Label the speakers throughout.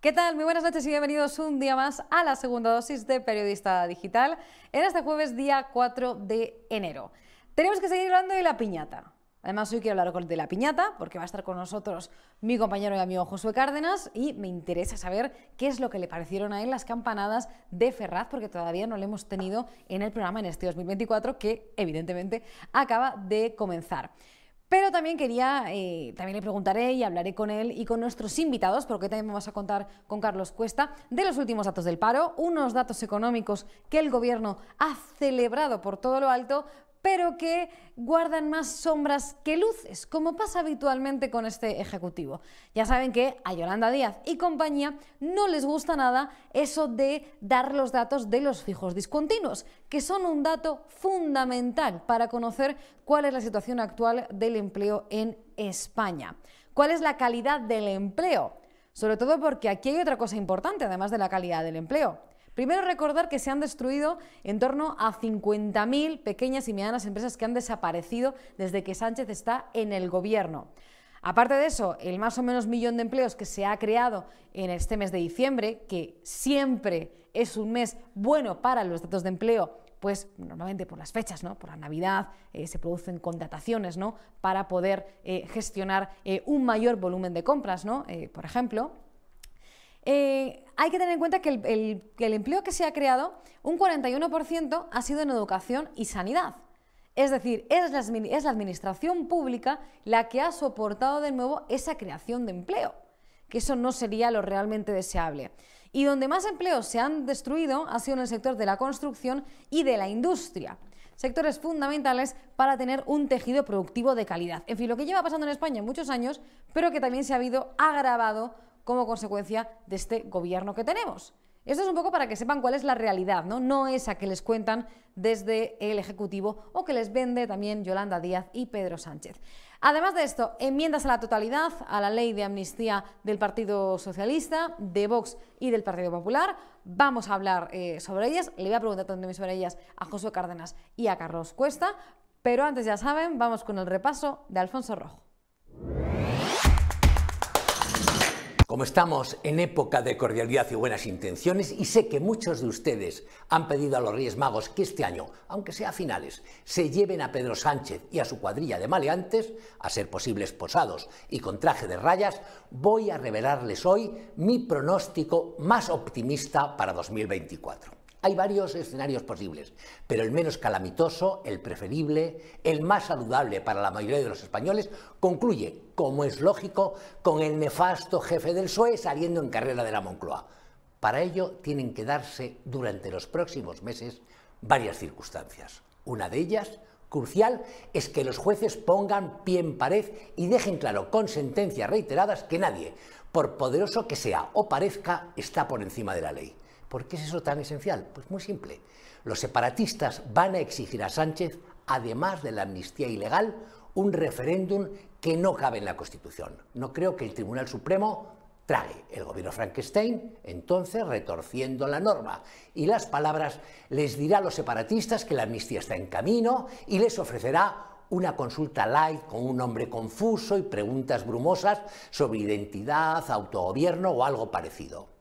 Speaker 1: ¿Qué tal? Muy buenas noches y bienvenidos un día más a la segunda dosis de Periodista Digital en este jueves día 4 de enero. Tenemos que seguir hablando de la piñata. Además, hoy quiero hablar de la piñata porque va a estar con nosotros mi compañero y amigo Josué Cárdenas y me interesa saber qué es lo que le parecieron a él las campanadas de Ferraz porque todavía no lo hemos tenido en el programa en este 2024 que evidentemente acaba de comenzar. Pero también quería, eh, también le preguntaré y hablaré con él y con nuestros invitados, porque también vamos a contar con Carlos Cuesta, de los últimos datos del paro, unos datos económicos que el Gobierno ha celebrado por todo lo alto, pero que guardan más sombras que luces, como pasa habitualmente con este Ejecutivo. Ya saben que a Yolanda Díaz y compañía no les gusta nada eso de dar los datos de los fijos discontinuos, que son un dato fundamental para conocer cuál es la situación actual del empleo en España. ¿Cuál es la calidad del empleo? Sobre todo porque aquí hay otra cosa importante, además de la calidad del empleo. Primero recordar que se han destruido en torno a 50.000 pequeñas y medianas empresas que han desaparecido desde que Sánchez está en el gobierno. Aparte de eso, el más o menos millón de empleos que se ha creado en este mes de diciembre, que siempre es un mes bueno para los datos de empleo, pues normalmente por las fechas, ¿no? por la Navidad, eh, se producen contrataciones ¿no? para poder eh, gestionar eh, un mayor volumen de compras, ¿no? por ejemplo. Eh, hay que tener en cuenta que el, empleo que se ha creado, un 41% ha sido en educación y sanidad. Es decir, es la, administración pública la que ha soportado de nuevo esa creación de empleo, que eso no sería lo realmente deseable. Y donde más empleos se han destruido ha sido en el sector de la construcción y de la industria sectores fundamentales para tener un tejido productivo de calidad. En fin, lo que lleva pasando en España muchos años, pero que también se ha habido agravado como consecuencia de este gobierno que tenemos. Esto es un poco para que sepan cuál es la realidad, ¿no? No esa que les cuentan desde el Ejecutivo o que les vende también Yolanda Díaz y Pedro Sánchez. Además de esto, enmiendas a la totalidad a la ley de amnistía del Partido Socialista, de Vox y del Partido Popular. Vamos a hablar eh, sobre ellas. Le voy a preguntar también sobre ellas a José Cárdenas y a Carlos Cuesta. Pero antes, ya saben, vamos con el repaso de Alfonso Rojo.
Speaker 2: Como estamos en época de cordialidad y buenas intenciones, y sé que muchos de ustedes han pedido a los Reyes Magos que este año, aunque sea a finales, se lleven a Pedro Sánchez y a su cuadrilla de maleantes, a ser posibles posados y con traje de rayas, voy a revelarles hoy mi pronóstico más optimista para 2024. Hay varios escenarios posibles, pero el menos calamitoso, el preferible, el más saludable para la mayoría de los españoles, concluye, como es lógico, con el nefasto jefe del PSOE saliendo en carrera de la Moncloa. Para ello tienen que darse durante los próximos meses varias circunstancias. Una de ellas, crucial, es que los jueces pongan pie en pared y dejen claro con sentencias reiteradas que nadie, por poderoso que sea o parezca, está por encima de la ley. ¿Por qué es eso tan esencial? Pues muy simple. Los separatistas van a exigir a Sánchez, además de la amnistía ilegal, un referéndum que no cabe en la Constitución. No creo que el Tribunal Supremo trague el gobierno Frankenstein, entonces retorciendo la norma. Y las palabras les dirá a los separatistas que la amnistía está en camino y les ofrecerá una consulta light con un nombre confuso y preguntas brumosas sobre identidad, autogobierno o algo parecido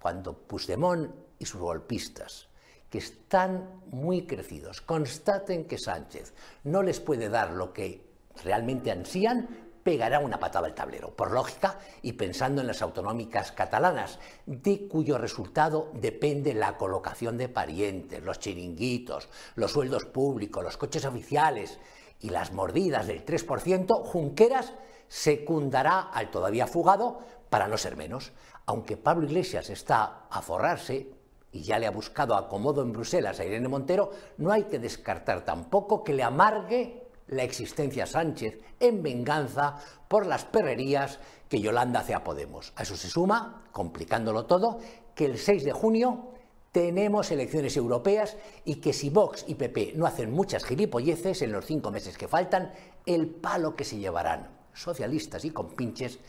Speaker 2: cuando Puigdemont y sus golpistas, que están muy crecidos, constaten que Sánchez no les puede dar lo que realmente ansían, pegará una patada al tablero, por lógica y pensando en las autonómicas catalanas, de cuyo resultado depende la colocación de parientes, los chiringuitos, los sueldos públicos, los coches oficiales y las mordidas del 3%, Junqueras secundará al todavía fugado para no ser menos aunque Pablo Iglesias está a forrarse y ya le ha buscado acomodo en Bruselas a Irene Montero, no hay que descartar tampoco que le amargue la existencia a Sánchez en venganza por las perrerías que Yolanda hace a Podemos. A eso se suma, complicándolo todo, que el 6 de junio tenemos elecciones europeas y que si Vox y PP no hacen muchas gilipolleces en los cinco meses que faltan, el palo que se llevarán socialistas y compinches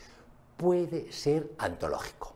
Speaker 2: puede ser antológico.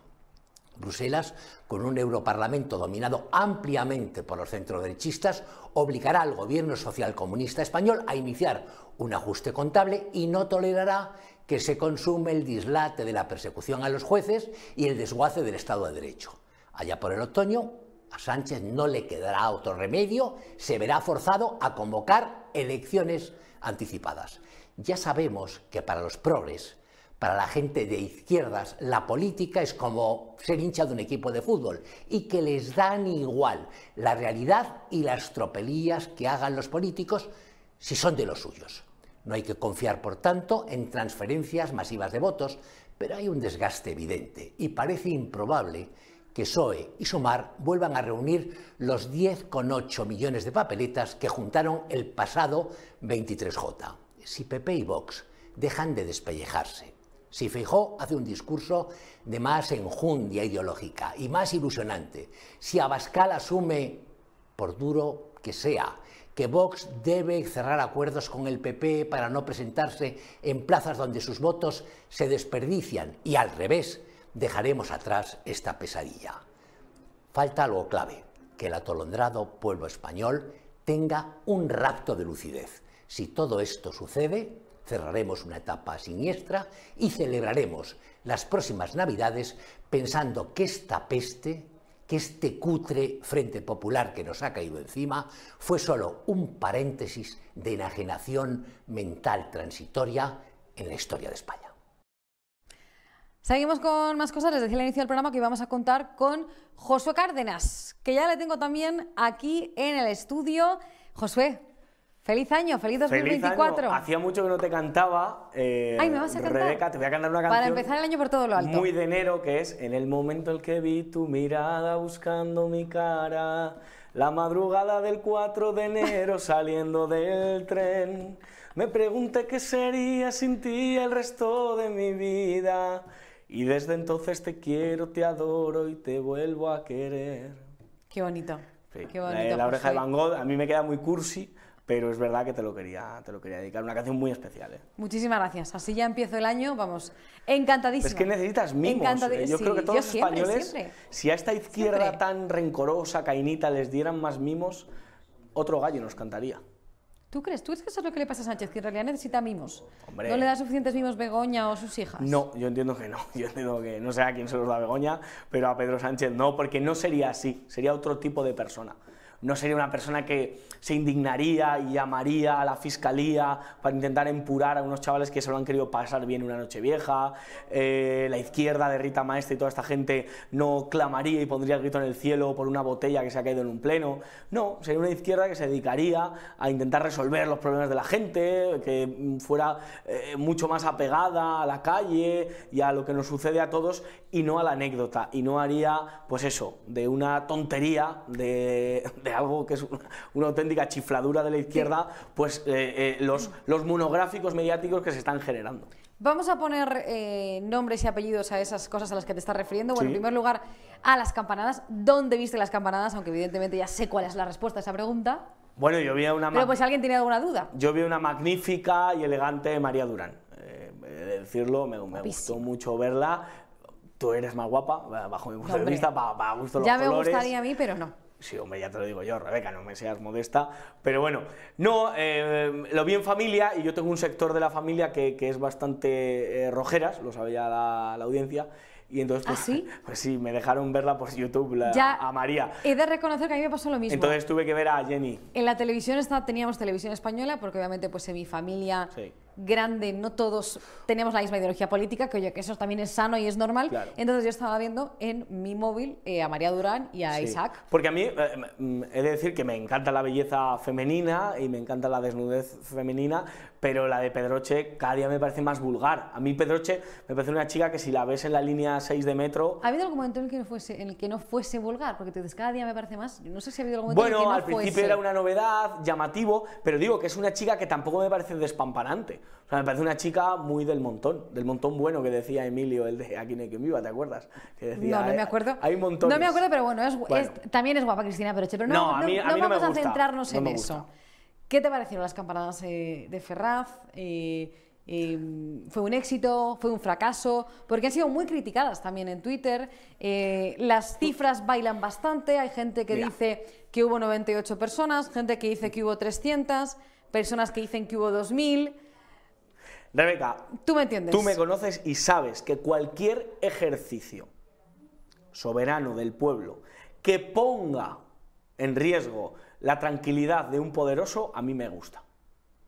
Speaker 2: Bruselas, con un Europarlamento dominado ampliamente por los centroderechistas, obligará al gobierno socialcomunista español a iniciar un ajuste contable y no tolerará que se consume el dislate de la persecución a los jueces y el desguace del Estado de Derecho. Allá por el otoño, a Sánchez no le quedará otro remedio, se verá forzado a convocar elecciones anticipadas. Ya sabemos que para los progres, para la gente de izquierdas, la política es como ser hincha de un equipo de fútbol y que les dan igual la realidad y las tropelías que hagan los políticos si son de los suyos. No hay que confiar, por tanto, en transferencias masivas de votos, pero hay un desgaste evidente y parece improbable que PSOE y Sumar vuelvan a reunir los 10,8 millones de papeletas que juntaron el pasado 23J. Si PP y Vox dejan de despellejarse, si Feijó hace un discurso de más enjundia ideológica y más ilusionante, si Abascal asume, por duro que sea, que Vox debe cerrar acuerdos con el PP para no presentarse en plazas donde sus votos se desperdician y al revés, dejaremos atrás esta pesadilla. Falta algo clave, que el atolondrado pueblo español tenga un rapto de lucidez. Si todo esto sucede, cerraremos una etapa siniestra y celebraremos las próximas Navidades pensando que esta peste, que este cutre Frente Popular que nos ha caído encima, fue solo un paréntesis de enajenación mental transitoria en la historia de España.
Speaker 1: Seguimos con más cosas. Les decía al inicio del programa que íbamos a contar con Josué Cárdenas, que ya le tengo también aquí en el estudio. Josué, feliz año, feliz 2024.
Speaker 3: Hacía mucho que no te cantaba.
Speaker 1: Eh, Ay, me vas a cantar.
Speaker 3: Rebeca, te voy a cantar una canción.
Speaker 1: Para empezar el año por todo lo alto.
Speaker 3: Muy de enero, que es En el momento en que vi tu mirada buscando mi cara. La madrugada del 4 de enero saliendo del tren. Me pregunté qué sería sin ti el resto de mi vida. Y desde entonces te quiero, te adoro y te vuelvo a querer.
Speaker 1: Qué bonito. Qué bonito
Speaker 3: la, la oreja de Van Gogh a mí me queda muy cursi, pero es verdad que te lo quería, te lo quería dedicar. Una canción muy especial. ¿eh?
Speaker 1: Muchísimas gracias. Así ya empiezo el año, vamos, encantadísima.
Speaker 3: Es que necesitas mimos. ¿eh? Yo creo que todos los españoles, si a esta izquierda tan rencorosa, cainita, les dieran más mimos, otro gallo nos cantaría.
Speaker 1: ¿Tú crees? ¿Tú crees que eso es lo que le pasa a Sánchez? Que en realidad necesita mimos. ¿No le da suficientes mimos Begoña o sus hijas?
Speaker 3: No, yo entiendo que no. Yo entiendo que no sé a quién se los da Begoña, pero a Pedro Sánchez no, porque no sería así. Sería otro tipo de persona no sería una persona que se indignaría y llamaría a la fiscalía para intentar empurar a unos chavales que se lo han querido pasar bien una noche vieja, eh, la izquierda de Rita Maestre y toda esta gente no clamaría y pondría el grito en el cielo por una botella que se ha caído en un pleno, no, sería una izquierda que se dedicaría a intentar resolver los problemas de la gente, que fuera eh, mucho más apegada a la calle y a lo que nos sucede a todos y no a la anécdota, y no haría, pues eso, de una tontería, de de algo que es una, auténtica chifladura de la izquierda, pues eh, eh, los, los monográficos mediáticos que se están generando.
Speaker 1: Vamos a poner eh, nombres y apellidos a esas cosas a las que te estás refiriendo. Bueno, en primer lugar, a las campanadas. ¿Dónde viste las campanadas? Aunque evidentemente ya sé cuál es la respuesta a esa pregunta.
Speaker 3: Bueno, yo vi una...
Speaker 1: Pero pues alguien tiene alguna duda.
Speaker 3: Yo vi una magnífica y elegante María Durán. de decirlo, me, me gustó mucho verla. Tú eres más guapa, bajo mi punto de vista, para, gusto los
Speaker 1: Ya
Speaker 3: me
Speaker 1: gustaría a mí, pero no.
Speaker 3: Sí, hombre, ya te lo digo yo, Rebeca, no me seas modesta. Pero bueno, no, eh, lo vi en familia y yo tengo un sector de la familia que, es bastante eh, rojeras, lo sabía la, la audiencia. Y entonces,
Speaker 1: ¿Ah,
Speaker 3: pues,
Speaker 1: sí?
Speaker 3: pues sí, me dejaron verla por YouTube a María.
Speaker 1: He de reconocer que a mí me pasó lo mismo.
Speaker 3: Entonces tuve que ver a Jenny.
Speaker 1: En la televisión está, teníamos televisión española, porque obviamente pues en mi familia grande, no todos tenemos la misma ideología política, que oye, que eso también es sano y es normal. Entonces yo estaba viendo en mi móvil eh, a María Durán y a Isaac.
Speaker 3: Porque a mí, eh, he de decir que me encanta la belleza femenina y me encanta la desnudez femenina, pero la de Pedroche cada día me parece más vulgar. A mí Pedroche me parece una chica que si la ves en la línea 6 de metro...
Speaker 1: ¿Ha habido algún momento en el que no fuese, en el que no fuese vulgar? Porque tú dices, cada día me parece más... No sé si ha habido algún momento
Speaker 3: en el que
Speaker 1: no
Speaker 3: al principio era una novedad, llamativo, pero digo que es una chica que tampoco me parece despampanante. O sea, me parece una chica muy del montón, del montón bueno que decía Emilio, el de Aquí no hay quien viva, ¿te acuerdas? Que decía,
Speaker 1: no, no me acuerdo.
Speaker 3: Hay montones.
Speaker 1: No me acuerdo, pero bueno, también es guapa Cristina Peroche, pero no, vamos a centrarnos en eso. ¿Qué te parecieron las campanadas eh, de Ferraz? Eh, eh, fue un éxito, fue un fracaso, porque han sido muy criticadas también en Twitter. Eh, las cifras bailan bastante, hay gente que
Speaker 3: Mira.
Speaker 1: dice que hubo 98 personas, gente que dice que hubo 300, personas que dicen que hubo 2000.
Speaker 3: Rebeca,
Speaker 1: ¿Tú me entiendes?
Speaker 3: Tú me conoces y sabes que cualquier ejercicio soberano del pueblo que ponga en riesgo la tranquilidad de un poderoso, a mí me gusta.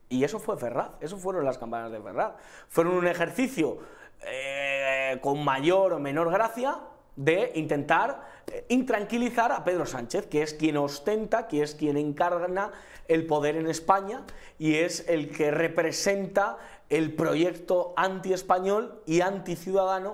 Speaker 3: Y eso fue Ferraz, eso fueron las campanas de Ferraz. Fueron un ejercicio eh, con mayor o menor gracia de intentar intranquilizar a Pedro Sánchez, que es quien ostenta, que es quien encarna el poder en España y es el que representa el proyecto anti-español y anti-ciudadano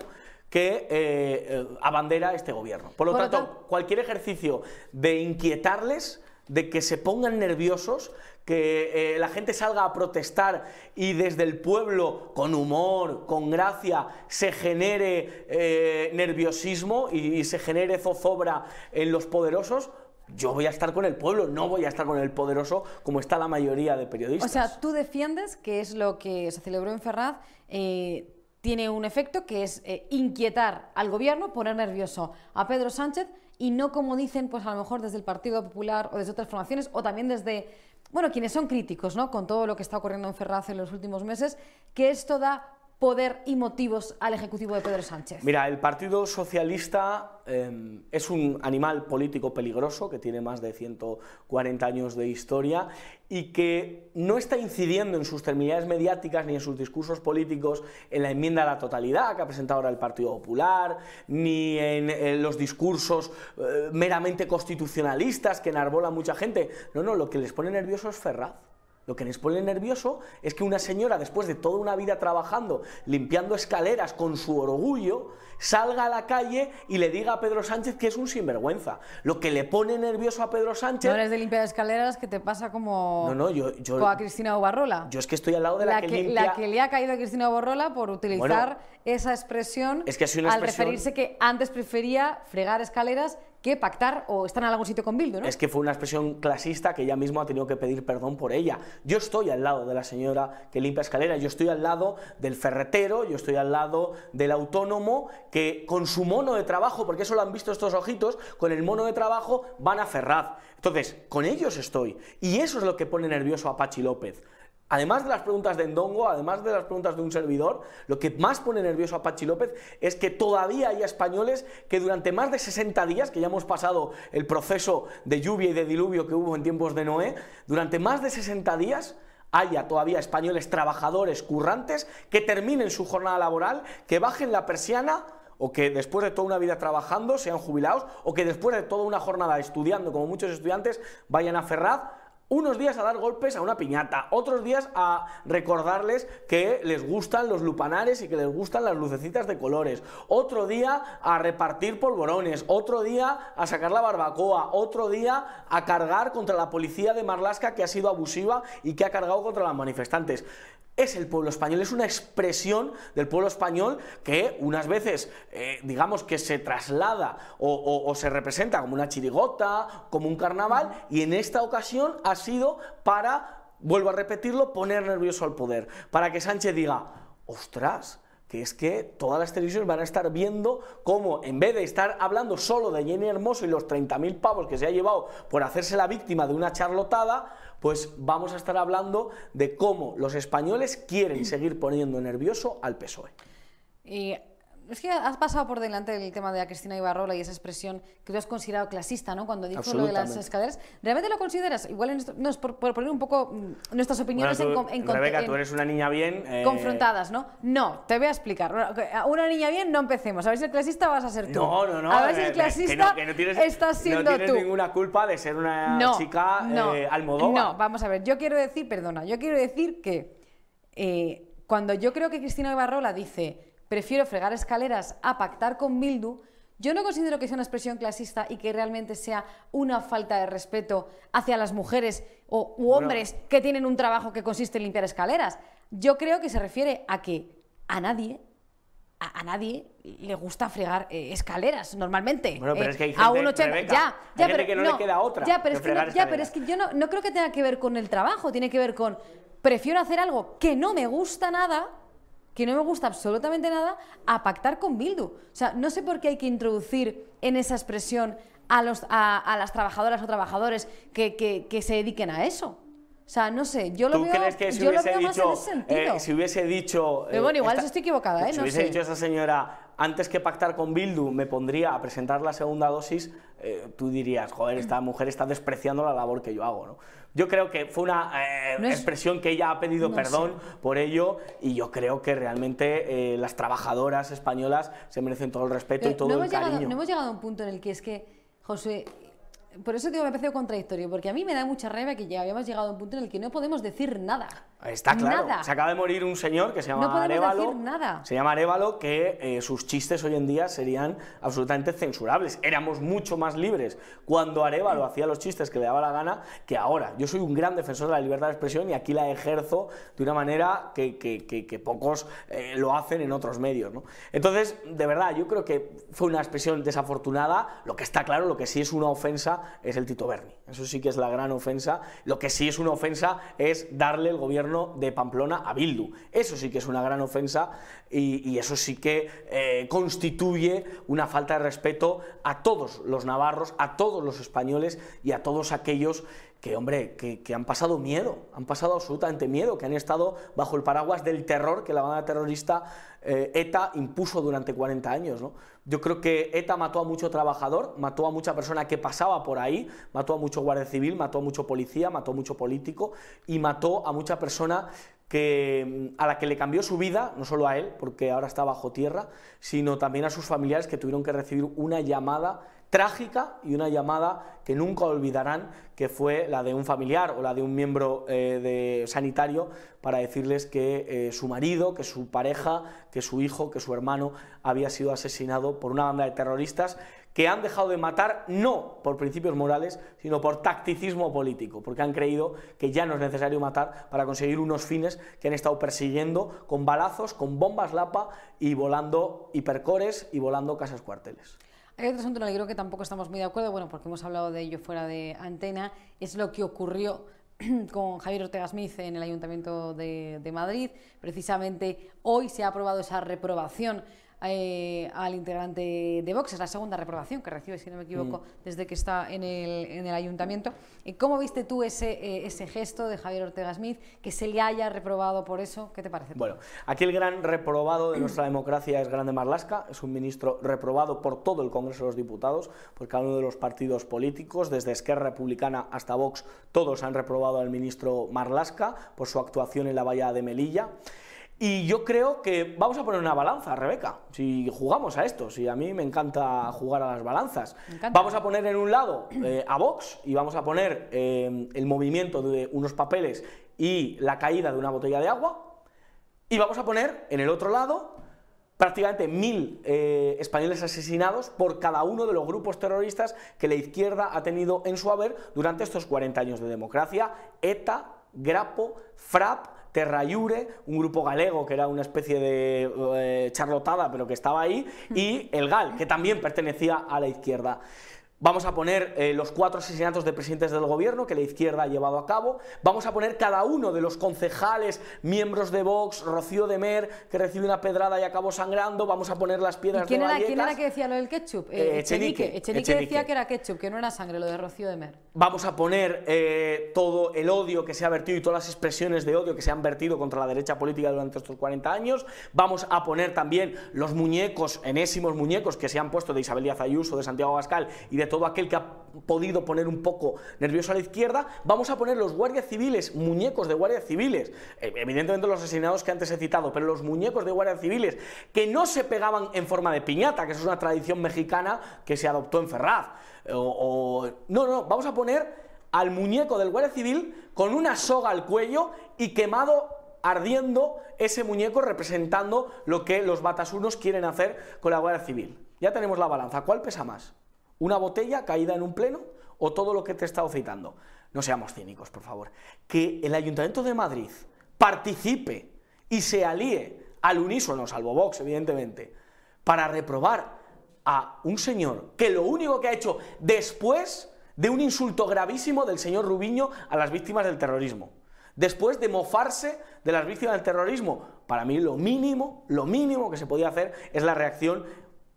Speaker 3: que eh, eh, abandera este gobierno. Por lo
Speaker 1: Por
Speaker 3: tanto- cualquier ejercicio de inquietarles, de que se pongan nerviosos, que eh, la gente salga a protestar y desde el pueblo, con humor, con gracia, se genere eh, nerviosismo y, se genere zozobra en los poderosos, yo voy a estar con el pueblo, no voy a estar con el poderoso como está la mayoría de
Speaker 1: O
Speaker 3: periodistas.
Speaker 1: sea, tú defiendes que es lo que se celebró en Ferraz, eh, tiene un efecto que es inquietar al gobierno, poner nervioso a Pedro Sánchez y no como dicen, pues a lo mejor desde el Partido Popular o desde otras formaciones o también desde, bueno, quienes son críticos, ¿no? Con todo lo que está ocurriendo en Ferraz en los últimos meses, que esto da poder y motivos al Ejecutivo de Pedro Sánchez.
Speaker 3: Mira, el Partido Socialista eh, es un animal político peligroso que tiene más de 140 años de historia y que no está incidiendo en sus terminalidades mediáticas ni en sus discursos políticos en la enmienda a la totalidad que ha presentado ahora el Partido Popular, ni en, en los discursos eh, meramente constitucionalistas que enarbola mucha gente. No, no, lo que les pone nervioso es Ferraz. Lo que les pone nervioso es que una señora, después de toda una vida trabajando, limpiando escaleras con su orgullo, salga a la calle y le diga a Pedro Sánchez que es un sinvergüenza. Lo que le pone nervioso a Pedro Sánchez...
Speaker 1: No eres de limpiar escaleras que te pasa como,
Speaker 3: No, no, yo- yo-
Speaker 1: a Cristina Obarrola.
Speaker 3: Yo es que estoy al lado de la,
Speaker 1: la,
Speaker 3: que,
Speaker 1: que,
Speaker 3: limpia...
Speaker 1: la que le ha caído a Cristina Borrola por utilizar
Speaker 3: Bueno,
Speaker 1: esa expresión
Speaker 3: es que ha sido una
Speaker 1: al
Speaker 3: expresión-
Speaker 1: referirse que antes prefería fregar escaleras que pactar o estar en algún sitio con Bildu.
Speaker 3: Es que fue una expresión clasista que ella misma ha tenido que pedir perdón por ella. Yo estoy al lado de la señora que limpia escaleras, yo estoy al lado del ferretero, yo estoy al lado del autónomo que con su mono de trabajo, porque eso lo han visto estos ojitos, con el mono de trabajo van a Ferraz. Entonces, con ellos estoy. Y eso es lo que pone nervioso a Pachi López. Además de las preguntas de Endongo, además de las preguntas de un servidor, lo que más pone nervioso a Pachi López es que todavía hay españoles que durante más de 60 días, que ya hemos pasado el proceso de lluvia y de diluvio que hubo en tiempos de Noé, durante más de 60 días haya todavía españoles trabajadores, currantes, que terminen su jornada laboral, que bajen la persiana o que después de toda una vida trabajando sean jubilados, o que después de toda una jornada estudiando, como muchos estudiantes, vayan a Ferraz unos días a dar golpes a una piñata, otros días a recordarles que les gustan los lupanares y que les gustan las lucecitas de colores, otro día a repartir polvorones, otro día a sacar la barbacoa, otro día a cargar contra la policía de Marlasca que ha sido abusiva y que ha cargado contra los manifestantes. Es el pueblo español, es una expresión del pueblo español que unas veces, eh, digamos que se traslada o, o- o se representa como una chirigota, como un carnaval, y en esta ocasión ha sido para, vuelvo a repetirlo, poner nervioso al poder, para que Sánchez diga, ostras, que es que todas las televisiones van a estar viendo cómo en vez de estar hablando solo de Jenny Hermoso y los 30.000 pavos que se ha llevado por hacerse la víctima de una charlotada, pues vamos a estar hablando de cómo los españoles quieren seguir poniendo nervioso al PSOE.
Speaker 1: Y es que has pasado por delante el tema de a Cristina Ibarrola y esa expresión que tú has considerado clasista, ¿no? Cuando dijo lo de las escaleras. ¿Realmente lo consideras? Igual en esto- no, es por, por poner un poco mm, nuestras opiniones
Speaker 3: Bueno,
Speaker 1: en,
Speaker 3: tú,
Speaker 1: en, conte-
Speaker 3: Rebeca,
Speaker 1: en-
Speaker 3: tú eres una niña bien. eh,
Speaker 1: confrontadas, ¿no? No, te voy a explicar. Que Una niña bien, no empecemos. A ver si el clasista vas a ser tú.
Speaker 3: No, no, no.
Speaker 1: A ver si
Speaker 3: eh,
Speaker 1: el
Speaker 3: que
Speaker 1: clasista
Speaker 3: no- que no tienes,
Speaker 1: estás siendo
Speaker 3: no tienes
Speaker 1: tú.
Speaker 3: ninguna culpa de ser una chica eh, Almodóvar.
Speaker 1: No, vamos a ver. Yo quiero decir, perdona, yo quiero decir que eh, cuando yo creo que Cristina Ibarrola dice prefiero fregar escaleras a pactar con Bildu, yo no considero que sea una expresión clasista y que realmente sea una falta de respeto hacia las mujeres o, u
Speaker 3: Bueno.
Speaker 1: hombres que tienen un trabajo que consiste en limpiar escaleras. Yo creo que se refiere a que a nadie a, a nadie le gusta fregar eh, escaleras normalmente.
Speaker 3: Bueno, pero
Speaker 1: Eh,
Speaker 3: es que hay
Speaker 1: a
Speaker 3: gente,
Speaker 1: un 80,
Speaker 3: Rebeca,
Speaker 1: ya,
Speaker 3: hay
Speaker 1: ya,
Speaker 3: gente
Speaker 1: pero
Speaker 3: que no le queda otra
Speaker 1: Ya, pero
Speaker 3: que
Speaker 1: es que, no, ya, pero es que yo no, no creo que tenga que ver con el trabajo, tiene que ver con prefiero hacer algo que no me gusta nada, que no me gusta absolutamente nada, a pactar con Bildu. O sea, no sé por qué hay que introducir en esa expresión a, los, a, las trabajadoras o trabajadores que, que se dediquen a eso. O sea, no sé, yo lo
Speaker 3: ¿Tú
Speaker 1: veo,
Speaker 3: crees que si
Speaker 1: yo
Speaker 3: hubiese
Speaker 1: lo veo
Speaker 3: dicho,
Speaker 1: más en ese sentido.
Speaker 3: eh, si hubiese dicho...
Speaker 1: Pero bueno,
Speaker 3: eh,
Speaker 1: igual
Speaker 3: esta-
Speaker 1: estoy equivocada, ¿eh?
Speaker 3: Si
Speaker 1: No
Speaker 3: hubiese
Speaker 1: sé.
Speaker 3: dicho esa señora, antes que pactar con Bildu, me pondría a presentar la segunda dosis, eh, tú dirías, joder, esta mujer está despreciando la labor que yo hago, ¿no? Yo creo que fue una eh,
Speaker 1: No es-
Speaker 3: expresión que ella ha pedido
Speaker 1: No
Speaker 3: perdón por ello y yo creo que realmente eh, las trabajadoras españolas se merecen todo el respeto y todo
Speaker 1: no,
Speaker 3: el
Speaker 1: hemos llegado,
Speaker 3: cariño.
Speaker 1: no hemos llegado a un punto en el que es que, José, por eso digo, me parece contradictorio, porque a mí me da mucha rabia que ya habíamos llegado a un punto en el que no podemos decir nada.
Speaker 3: Está claro.
Speaker 1: Nada.
Speaker 3: Se acaba de morir un señor que se llama
Speaker 1: No podemos
Speaker 3: Arevalo.
Speaker 1: decir nada.
Speaker 3: Se llama Arevalo, que eh, sus chistes hoy en día serían absolutamente censurables. Éramos mucho más libres cuando Arevalo hacía los chistes que le daba la gana que ahora. Yo soy un gran defensor de la libertad de expresión y aquí la ejerzo de una manera que, que- que- que pocos eh, lo hacen en otros medios. ¿no? Entonces, de verdad, yo creo que fue una expresión desafortunada. Lo que está claro, lo que sí es una ofensa es el Tito Berni. Eso sí que es la gran ofensa. Lo que sí es una ofensa es darle el gobierno de Pamplona a Bildu. Eso sí que es una gran ofensa y, eso sí que eh, constituye una falta de respeto a todos los navarros, a todos los españoles y a todos aquellos que, hombre, que, han pasado miedo, han pasado absolutamente miedo, que han estado bajo el paraguas del terror que la banda terrorista eh, ETA impuso durante 40 años. ¿no? Yo creo que ETA mató a mucho trabajador, mató a mucha persona que pasaba por ahí, mató a mucho guardia civil, mató a mucho policía, mató a mucho político y mató a mucha persona que, mm, a la que le cambió su vida, no solo a él, porque ahora está bajo tierra, sino también a sus familiares que tuvieron que recibir una llamada trágica y una llamada que nunca olvidarán, que fue la de un familiar o la de un miembro eh, de sanitario para decirles que eh, su marido, que su pareja, que su hijo, que su hermano había sido asesinado por una banda de terroristas que han dejado de matar no por principios morales, sino por tacticismo político, porque han creído que ya no es necesario matar para conseguir unos fines que han estado persiguiendo con balazos, con bombas lapa y volando hipercores y volando casas cuarteles.
Speaker 1: Hay otro asunto en el que creo que tampoco estamos muy de acuerdo, bueno, porque hemos hablado de ello fuera de antena, es lo que ocurrió con Javier Ortega Smith en el Ayuntamiento de, de Madrid. Precisamente hoy se ha aprobado esa reprobación eh, al integrante de Vox, es la segunda reprobación que recibe, si no me equivoco, desde que está en el, en el ayuntamiento. ¿Y ¿Cómo viste tú ese, eh, ese gesto de Javier Ortega Smith, que se le haya reprobado por eso? ¿Qué te parece?
Speaker 3: Bueno, aquí el gran reprobado de nuestra democracia es Grande Marlasca, es un ministro reprobado por todo el Congreso de los Diputados, por cada uno de los partidos políticos, desde Esquerra Republicana hasta Vox, todos han reprobado al ministro Marlasca por su actuación en la valla de Melilla. Y yo creo que vamos a poner una balanza, Rebeca, si jugamos a esto, si a mí me encanta jugar a las balanzas. Vamos a poner en un lado eh, a Vox y vamos a poner eh, el movimiento de unos papeles y la caída de una botella de agua. Y vamos a poner en el otro lado prácticamente mil eh, españoles asesinados por cada uno de los grupos terroristas que la izquierda ha tenido en su haber durante estos 40 años de democracia. ETA, Grapo, FRAP, Terrayure, un grupo galego que era una especie de eh, charlotada pero que estaba ahí, y el GAL, que también pertenecía a la izquierda. Vamos a poner eh, los cuatro asesinatos de presidentes del gobierno que la izquierda ha llevado a cabo. Vamos a poner cada uno de los concejales, miembros de Vox, Rocío de Mer, que recibe una pedrada y acabó sangrando. Vamos a poner las
Speaker 1: ¿Y
Speaker 3: piedras
Speaker 1: quién
Speaker 3: de
Speaker 1: era, quién era que decía lo del ketchup?
Speaker 3: Eh,
Speaker 1: Echenique.
Speaker 3: Echenique,
Speaker 1: Echenique
Speaker 3: Echenique.
Speaker 1: decía que era ketchup, que no era sangre, lo de Rocío de Mer.
Speaker 3: Vamos a poner eh, todo el odio que se ha vertido y todas las expresiones de odio que se han vertido contra la derecha política durante estos 40 años. Vamos a poner también los muñecos, enésimos muñecos que se han puesto de Isabel Díaz Ayuso, de Santiago Abascal y de todo aquel que ha podido poner un poco nervioso a la izquierda. Vamos a poner los guardias civiles, muñecos de guardias civiles, eh, evidentemente los asesinados que antes he citado, pero los muñecos de guardias civiles que no se pegaban en forma de piñata, que es una tradición mexicana que se adoptó en Ferraz. O, o- no, no, vamos a poner al muñeco del guardia civil con una soga al cuello y quemado ardiendo ese muñeco representando lo que los batasunos quieren hacer con la Guardia Civil. Ya tenemos la balanza. ¿Cuál pesa más? ¿Una botella caída en un pleno o todo lo que te he estado citando? No seamos cínicos, por favor. Que el Ayuntamiento de Madrid participe y se alíe al unísono, salvo Vox, evidentemente, para reprobar a un señor que lo único que ha hecho después de un insulto gravísimo del señor Rubiño a las víctimas del terrorismo. Después de mofarse de las víctimas del terrorismo, para mí lo mínimo, lo mínimo que se podía hacer es la reacción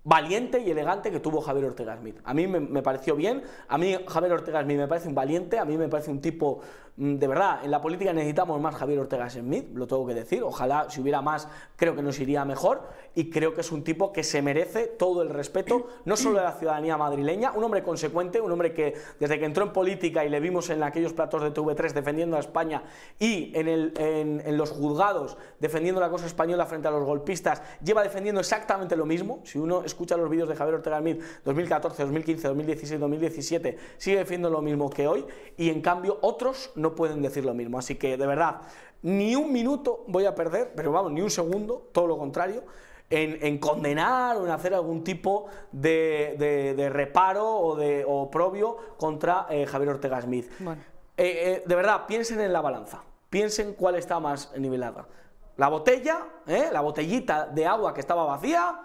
Speaker 3: valiente y elegante que tuvo Javier Ortega Smith. A mí me, pareció bien, a mí Javier Ortega Smith me parece un valiente, a mí me parece un tipo, de verdad, en la política necesitamos más Javier Ortega Smith, lo tengo que decir, ojalá si hubiera más creo que nos iría mejor. Y creo que es un tipo que se merece todo el respeto, no solo de la ciudadanía madrileña, un hombre consecuente, un hombre que desde que entró en política y le vimos en aquellos platos de TV3 defendiendo a España y en, el, en los juzgados defendiendo la cosa española frente a los golpistas, lleva defendiendo exactamente lo mismo, si uno escucha los vídeos de Javier Ortega Smith 2014, 2015, 2016, 2017, sigue defendiendo lo mismo que hoy. Y en cambio otros no pueden decir lo mismo. Así que de verdad, ni un minuto voy a perder, pero vamos, ni un segundo, todo lo contrario. En, condenar o en hacer algún tipo de, reparo o de oprobio contra eh, Javier Ortega Smith. Eh, eh, de verdad, piensen en la balanza, piensen cuál está más nivelada. La botella, la botellita de agua que estaba vacía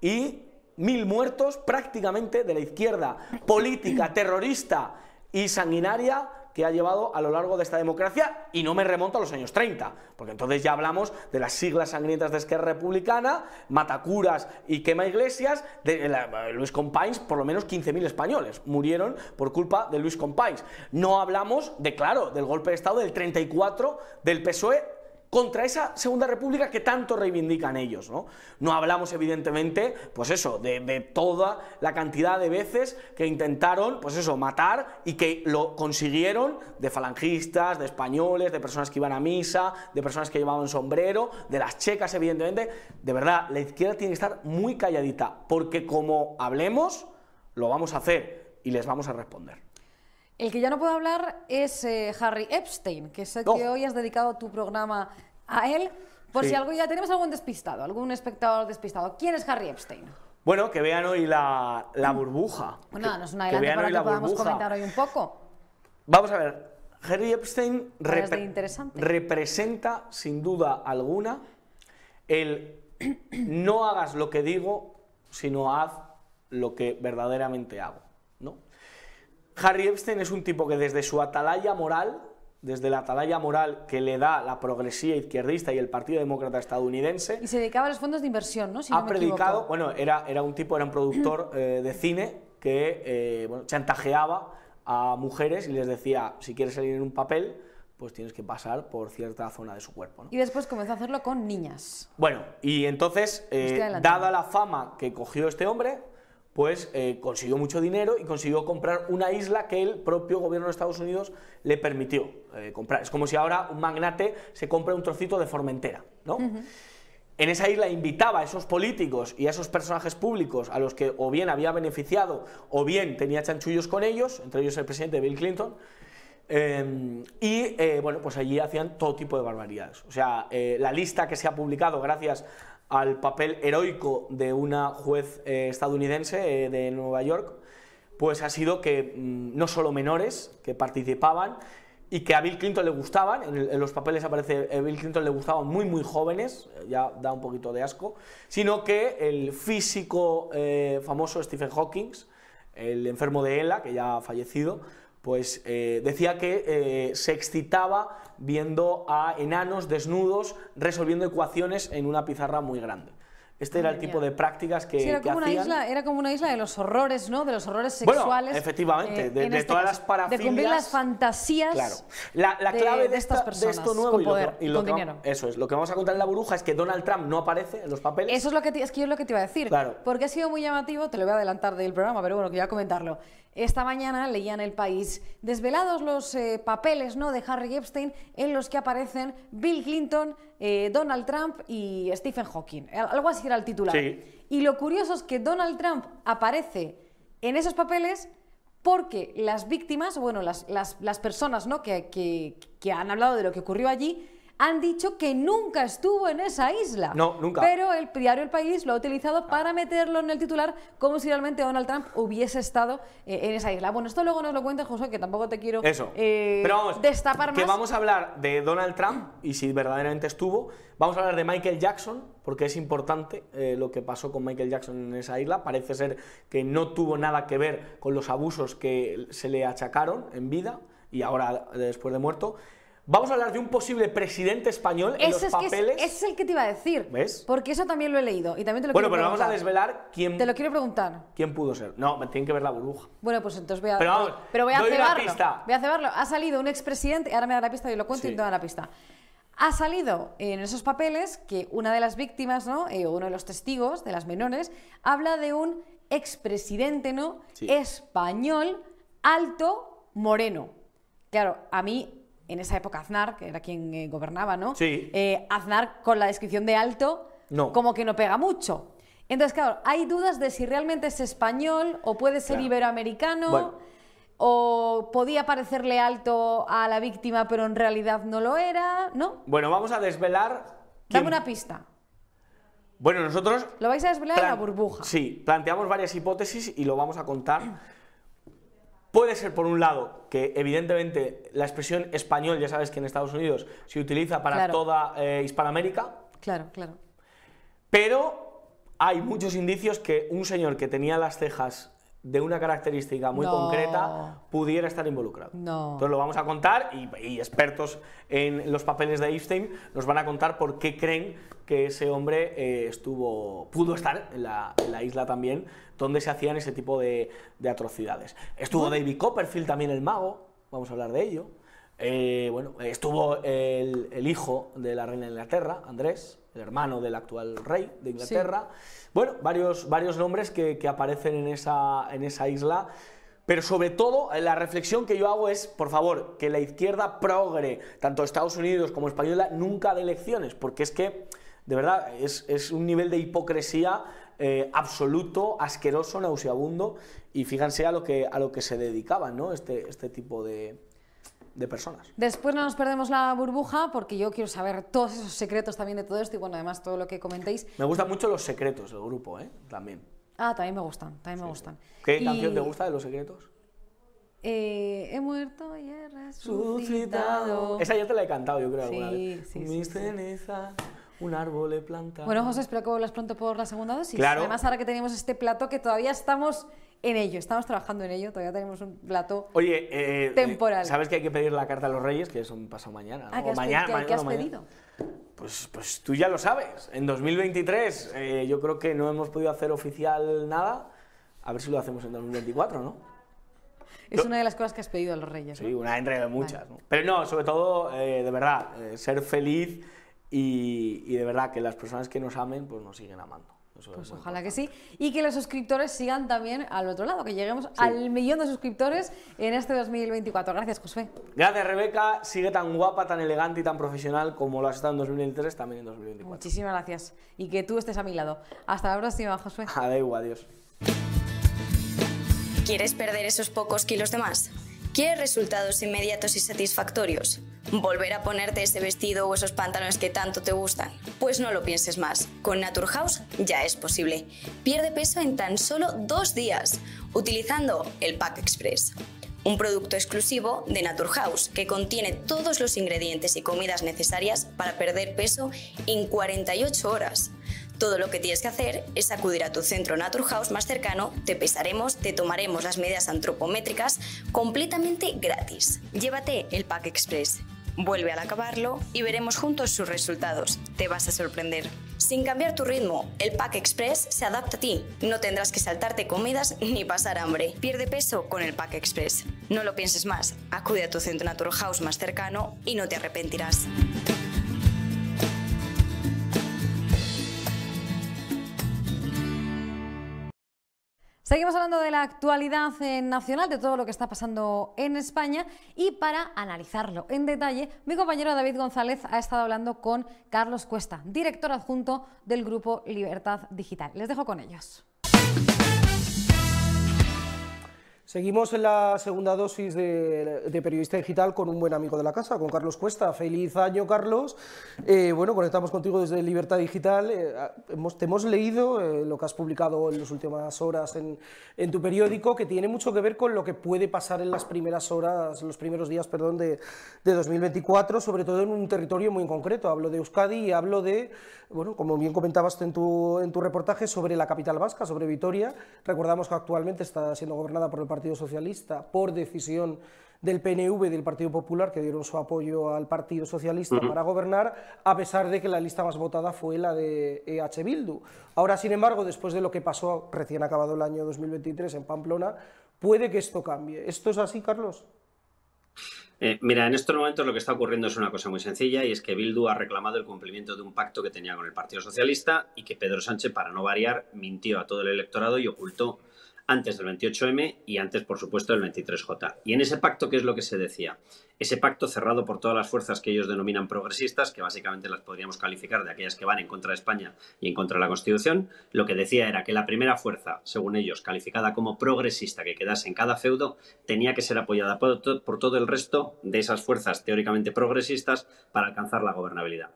Speaker 3: y mil muertos prácticamente de la izquierda política, terrorista y sanguinaria que ha llevado a lo largo de esta democracia y no me remonto a los años 30, porque entonces ya hablamos de las siglas sangrientas de Esquerra Republicana, Matacuras y Quema Iglesias, de Luis Companys, por lo menos 15.000 españoles murieron por culpa de Luis Companys. No hablamos de, claro, del golpe de Estado del 34 del PSOE contra esa Segunda República que tanto reivindican ellos. No, no hablamos evidentemente, pues eso, de, toda la cantidad de veces que intentaron, pues eso, matar y que lo consiguieron de falangistas, de españoles, de personas que iban a misa, de personas que llevaban sombrero, de las checas evidentemente. De verdad, la izquierda tiene que estar muy calladita, porque como hablemos, lo vamos a hacer y les vamos a responder.
Speaker 1: El que ya no puedo hablar es eh, Harry Epstein, que sé que hoy has dedicado tu programa a él. Por si algo ya tenemos algún despistado, algún espectador despistado. ¿Quién es Harry Epstein?
Speaker 3: Bueno, que vean hoy la, burbuja.
Speaker 1: Bueno, que, nos una adelante para que podamos comentar hoy un poco.
Speaker 3: Vamos a ver, Harry Epstein representa sin duda alguna el no hagas lo que digo, sino haz lo que verdaderamente hago. Harry Epstein es un tipo que desde su atalaya moral, desde la atalaya moral que le da la progresía izquierdista y el Partido Demócrata estadounidense...
Speaker 1: Y se dedicaba a los fondos de inversión, ¿no?
Speaker 3: ha predicado, bueno, era, era un tipo, era un productor eh, de cine que eh, chantajeaba a mujeres y les decía, si quieres salir en un papel, pues tienes que pasar por cierta zona de su cuerpo.
Speaker 1: Y después comenzó a hacerlo con niñas.
Speaker 3: Bueno, y entonces, eh, dada la fama que cogió este hombre, pues eh, consiguió mucho dinero y consiguió comprar una isla que el propio gobierno de Estados Unidos le permitió eh, comprar. Es como si ahora un magnate se compre un trocito de Formentera, ¿no? En esa isla invitaba a esos políticos y a esos personajes públicos a los que o bien había beneficiado o bien tenía chanchullos con ellos, entre ellos el presidente Bill Clinton, em, y eh, bueno, pues allí hacían todo tipo de barbaridades. O sea, la lista que se ha publicado gracias al papel heroico de una juez eh, estadounidense eh, de Nueva York, pues ha sido que mm, no solo menores que participaban y que a Bill Clinton le gustaban, en, los papeles aparece a Bill Clinton le gustaban muy muy jóvenes, ya da un poquito de asco, sino que el físico eh, famoso Stephen Hawking, el enfermo de ELA, que ya ha fallecido, pues eh, decía que eh, se excitaba viendo a enanos desnudos resolviendo ecuaciones en una pizarra muy grande. Este era el tipo de prácticas que,
Speaker 1: era como
Speaker 3: una
Speaker 1: Isla, era como una isla de los horrores, ¿no? De los horrores sexuales.
Speaker 3: Bueno, efectivamente, eh, de, este todas las parafilias.
Speaker 1: De cumplir las fantasías
Speaker 3: claro. La, clave de, estas personas, de esto nuevo y, lo dinero. eso es, lo que vamos a contar en la burbuja es que Donald Trump no aparece en los papeles.
Speaker 1: Eso es lo que, es que yo es lo que te iba a decir. Claro. Porque ha sido muy llamativo, te lo voy a adelantar del programa, pero bueno, quería comentarlo. Esta mañana leía en El País desvelados los eh, papeles ¿no? de Harry Epstein en los que aparecen Bill Clinton, eh, Donald Trump y Stephen Hawking. Algo así era el titular. Y lo curioso es que Donald Trump aparece en esos papeles porque las víctimas, bueno, las, las, personas ¿no? que, que han hablado de lo que ocurrió allí, han dicho que nunca estuvo en esa isla.
Speaker 3: No, nunca.
Speaker 1: Pero el diario El País lo ha utilizado para meterlo en el titular como si realmente Donald Trump hubiese estado eh, en esa isla. Bueno, esto luego nos lo cuenta José, que tampoco te quiero
Speaker 3: Eso.
Speaker 1: Eh, Pero vamos, destapar
Speaker 3: más. Que vamos a hablar de Donald Trump y si verdaderamente estuvo. Vamos a hablar de Michael Jackson, porque es importante eh, lo que pasó con Michael Jackson en esa isla. Parece ser que no tuvo nada que ver con los abusos que se le achacaron en vida y ahora después de muerto. Vamos a hablar de un posible presidente español en
Speaker 1: Ese
Speaker 3: los
Speaker 1: es, que es-
Speaker 3: papeles.
Speaker 1: ese es el que te iba a decir.
Speaker 3: ¿Ves?
Speaker 1: Porque eso también lo he leído y también te lo
Speaker 3: Bueno,
Speaker 1: quiero
Speaker 3: pero vamos a desvelar quién,
Speaker 1: Te lo quiero preguntar.
Speaker 3: quién pudo ser. No, me tienen que ver la burbuja.
Speaker 1: Bueno, pues entonces voy a,
Speaker 3: Pero vamos,
Speaker 1: pero voy a
Speaker 3: doy una
Speaker 1: cebarlo.
Speaker 3: pista.
Speaker 1: Voy a cebarlo. Ha salido un expresidente, ahora me da la pista y lo cuento
Speaker 3: Sí.
Speaker 1: y te da la pista. Ha salido en esos papeles que una de las víctimas, ¿no? Eh, uno de los testigos de las menores, habla de un expresidente, ¿no?
Speaker 3: Sí.
Speaker 1: Español, alto, moreno. Claro, a mí, en esa época Aznar, que era quien eh, gobernaba, ¿no?
Speaker 3: Sí.
Speaker 1: Eh, Aznar, con la descripción de alto,
Speaker 3: No.
Speaker 1: como que no pega mucho. Entonces, claro, hay dudas de si realmente es español o puede ser
Speaker 3: Claro.
Speaker 1: iberoamericano.
Speaker 3: Bueno.
Speaker 1: O podía parecerle alto a la víctima, pero en realidad no lo era, ¿no?
Speaker 3: Bueno, vamos a desvelar. quién-
Speaker 1: Dame una pista.
Speaker 3: Bueno, nosotros.
Speaker 1: Lo vais a desvelar en la burbuja.
Speaker 3: Sí, planteamos varias hipótesis y lo vamos a contar. Puede ser, por un lado, que evidentemente la expresión español, ya sabes que en Estados Unidos se utiliza para
Speaker 1: Claro.
Speaker 3: toda eh, Hispanoamérica,
Speaker 1: Claro, claro.
Speaker 3: pero hay muchos indicios que un señor que tenía las cejas de una característica muy
Speaker 1: No.
Speaker 3: concreta pudiera estar involucrado.
Speaker 1: No.
Speaker 3: Entonces lo vamos a contar y, y expertos en los papeles de Epstein nos van a contar por qué creen que ese hombre eh, estuvo, pudo estar en la, en la isla también, donde se hacían ese tipo de, de atrocidades. Estuvo David Copperfield también el mago, vamos a hablar de ello. Eh, bueno, estuvo el, el hijo de la reina de Inglaterra, Andrés, el hermano del actual rey de Inglaterra. Bueno, varios, varios nombres que, que aparecen en esa, en esa isla. Pero sobre todo, eh, la reflexión que yo hago es, por favor, que la izquierda progre, tanto Estados Unidos como española, nunca de elecciones, porque es que, de verdad, es, es un nivel de hipocresía eh, absoluto, asqueroso, nauseabundo, y fíjense a lo que, a lo que se dedicaban, ¿no? Este, este tipo de, de personas.
Speaker 1: Después no nos perdemos la burbuja porque yo quiero saber todos esos secretos también de todo esto y bueno, además todo lo que comentéis.
Speaker 3: Me gustan mucho los secretos del grupo, ¿eh? También.
Speaker 1: Ah, también me gustan, también me gustan.
Speaker 3: ¿Qué
Speaker 1: Y,
Speaker 3: canción te gusta de los secretos?
Speaker 1: eh, he muerto y he resucitado.
Speaker 3: Esa ya te la he cantado, yo creo, alguna
Speaker 1: Sí,
Speaker 3: vez.
Speaker 1: sí,
Speaker 3: Mis
Speaker 1: sí, sí.
Speaker 3: cenizas, un árbol he plantado.
Speaker 1: Bueno, José, espero que vuelvas pronto por la segunda dosis.
Speaker 3: Claro.
Speaker 1: Además, ahora que tenemos este plato que todavía estamos en ello, estamos trabajando en ello, todavía tenemos un plato.
Speaker 3: Oye, eh,
Speaker 1: Temporal.
Speaker 3: ¿sabes que hay que pedir la carta a los reyes? Que es un paso mañana.
Speaker 1: Ah,
Speaker 3: ¿no?
Speaker 1: ¿qué has,
Speaker 3: mañana,
Speaker 1: pe- qué-
Speaker 3: mañana,
Speaker 1: qué has
Speaker 3: mañana.
Speaker 1: pedido?
Speaker 3: Pues, pues tú ya lo sabes. En 2023 eh, yo creo que no hemos podido hacer oficial nada. A ver si lo hacemos en 2024, ¿no?
Speaker 1: Es
Speaker 3: Yo-
Speaker 1: una de las cosas que has pedido a los reyes. ¿no?
Speaker 3: Sí, una entre muchas. ¿no? Pero no, sobre todo, eh, de verdad, eh, ser feliz y, y de verdad que las personas que nos amen, pues nos siguen amando.
Speaker 1: Pues
Speaker 3: muy
Speaker 1: ojalá que sí. Y que los suscriptores sigan también al otro lado, que lleguemos
Speaker 3: Sí.
Speaker 1: al millón de suscriptores en este 2024. Gracias, Josué.
Speaker 3: Gracias, Rebeca. Sigue tan guapa, tan elegante y tan profesional como lo has estado en 2023, también en 2024.
Speaker 1: Muchísimas gracias. Y que tú estés a mi lado. Hasta la próxima, Josué.
Speaker 3: Adeu, adiós.
Speaker 4: ¿Quieres perder esos pocos kilos de más? ¿Quieres resultados inmediatos y satisfactorios? ¿Volver a ponerte ese vestido o esos pantalones que tanto te gustan? Pues no lo pienses más. Con Naturhaus ya es posible. Pierde peso en tan solo dos días utilizando el Pack Express. Un producto exclusivo de Naturhaus que contiene todos los ingredientes y comidas necesarias para perder peso en 48 horas. Todo lo que tienes que hacer es acudir a tu centro Naturhaus más cercano, te pesaremos, te tomaremos las medidas antropométricas completamente gratis. Llévate el Pack Express. Vuelve al acabarlo y veremos juntos sus resultados. Te vas a sorprender. Sin cambiar tu ritmo, el Pack Express se adapta a ti. No tendrás que saltarte comidas ni pasar hambre. Pierde peso con el Pack Express. No lo pienses más. Acude a tu centro Naturhaus más cercano y no te arrepentirás.
Speaker 1: Seguimos hablando de la actualidad eh, nacional, de todo lo que está pasando en España y para analizarlo en detalle, mi compañero David González ha estado hablando con Carlos Cuesta, director adjunto del grupo Libertad Digital. Les dejo con ellos.
Speaker 5: Seguimos en la segunda dosis de, de Periodista Digital con un buen amigo de la casa, con Carlos Cuesta. Feliz año, Carlos. Eh, bueno, conectamos contigo desde Libertad Digital. Eh, hemos, te hemos leído eh, lo que has publicado en las últimas horas en, en, tu periódico, que tiene mucho que ver con lo que puede pasar en las primeras horas, los primeros días, perdón, de, de 2024, sobre todo en un territorio muy concreto. Hablo de Euskadi y hablo de, bueno, como bien comentabas en tu, en tu reportaje, sobre la capital vasca, sobre Vitoria. Recordamos que actualmente está siendo gobernada por el Partido Partido Socialista por decisión del PNV y del Partido Popular, que dieron su apoyo al Partido Socialista para gobernar, a pesar de que la lista más votada fue la de EH Bildu. Ahora, sin embargo, después de lo que pasó recién acabado el año 2023 en Pamplona, puede que esto cambie. ¿Esto es así, Carlos?
Speaker 6: Eh, mira, en estos momentos lo que está ocurriendo es una cosa muy sencilla y es que Bildu ha reclamado el cumplimiento de un pacto que tenía con el Partido Socialista y que Pedro Sánchez, para no variar, mintió a todo el electorado y ocultó antes del 28M y antes, por supuesto, del 23J. Y en ese pacto, ¿qué es lo que se decía? Ese pacto cerrado por todas las fuerzas que ellos denominan progresistas, que básicamente las podríamos calificar de aquellas que van en contra de España y en contra de la Constitución, lo que decía era que la primera fuerza, según ellos, calificada como progresista que quedase en cada feudo, tenía que ser apoyada por, por todo el resto de esas fuerzas teóricamente progresistas para alcanzar la gobernabilidad.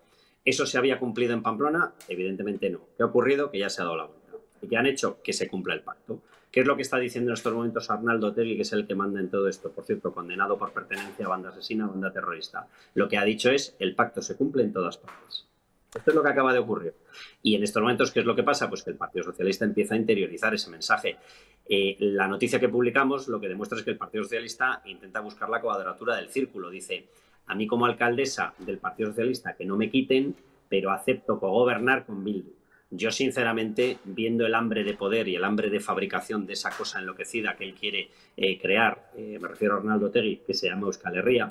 Speaker 6: ¿Eso se había cumplido en Pamplona? Evidentemente no. ¿Qué ha ocurrido? Que ya se ha dado la vuelta. ¿Y qué han hecho? Que se cumpla el pacto. ¿Qué es lo que está diciendo en estos momentos Arnaldo Tegui, que es el que manda en todo esto? Por cierto, condenado por pertenencia a banda asesina, banda terrorista. Lo que ha dicho es, el pacto se cumple en todas partes. Esto es lo que acaba de ocurrir. Y en estos momentos, ¿qué es lo que pasa? Pues que el Partido Socialista empieza a interiorizar ese mensaje. Eh, la noticia que publicamos lo que demuestra es que el Partido Socialista intenta buscar la cuadratura del círculo. Dice, a mí como alcaldesa del Partido Socialista que no me quiten, pero acepto cogobernar con Bildu. Yo, sinceramente, viendo el hambre de poder y el hambre de fabricación de esa cosa enloquecida que él quiere eh, crear, eh, me refiero a Ronaldo Tegui, que se llama Euskal Herria,